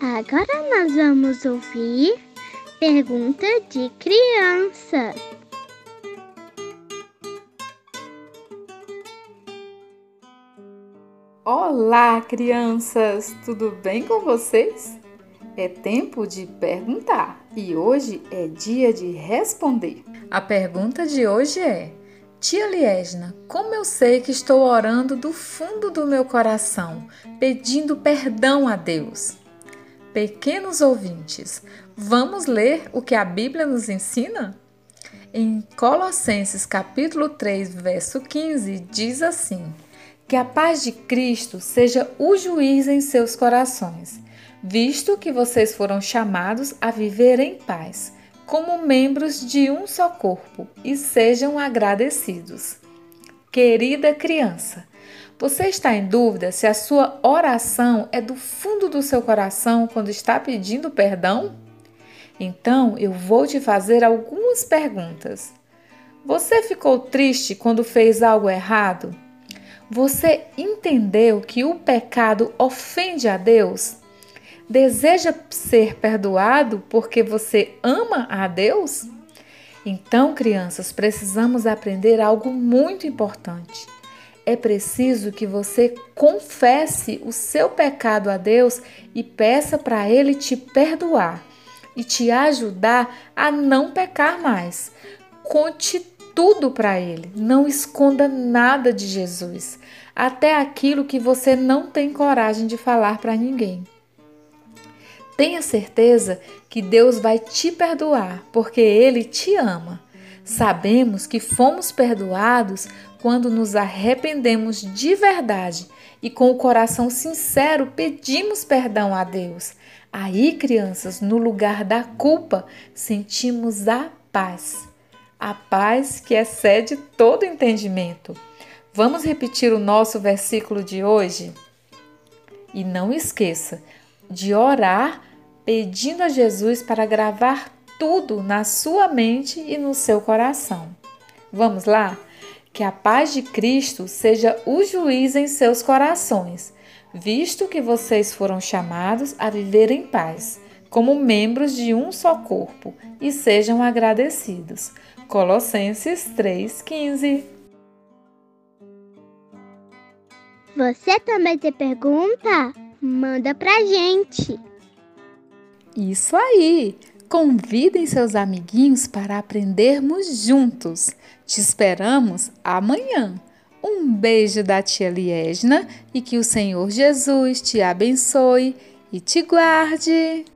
Agora nós vamos ouvir pergunta de criança. Olá, crianças! Tudo bem com vocês? É tempo de perguntar e hoje é dia de responder. A pergunta de hoje é: Tia Liesna, como eu sei que estou orando do fundo do meu coração, pedindo perdão a Deus? Pequenos ouvintes, vamos ler o que a Bíblia nos ensina? Em Colossenses capítulo 3, verso 15, diz assim: Que a paz de Cristo seja o juiz em seus corações, visto que vocês foram chamados a viver em paz como membros de um só corpo e sejam agradecidos. Querida criança, você está em dúvida se a sua oração é do fundo do seu coração quando está pedindo perdão? Então eu vou te fazer algumas perguntas. Você ficou triste quando fez algo errado? Você entendeu que o pecado ofende a Deus? Deseja ser perdoado porque você ama a Deus? Então, crianças, precisamos aprender algo muito importante. É preciso que você confesse o seu pecado a Deus e peça para Ele te perdoar e te ajudar a não pecar mais. Conte tudo para Ele, não esconda nada de Jesus, até aquilo que você não tem coragem de falar para ninguém. Tenha certeza que Deus vai te perdoar, porque Ele te ama. Sabemos que fomos perdoados quando nos arrependemos de verdade e com o coração sincero pedimos perdão a Deus. Aí, crianças, no lugar da culpa, sentimos a paz. A paz que excede todo entendimento. Vamos repetir o nosso versículo de hoje? E não esqueça de orar pedindo a Jesus para gravar tudo na sua mente e no seu coração. Vamos lá? Que a paz de Cristo seja o juiz em seus corações, visto que vocês foram chamados a viver em paz, como membros de um só corpo, e sejam agradecidos. Colossenses 3,15 Você também tem pergunta? Manda pra gente! Isso aí! Convidem seus amiguinhos para aprendermos juntos. Te esperamos amanhã. Um beijo da tia Liesna e que o Senhor Jesus te abençoe e te guarde.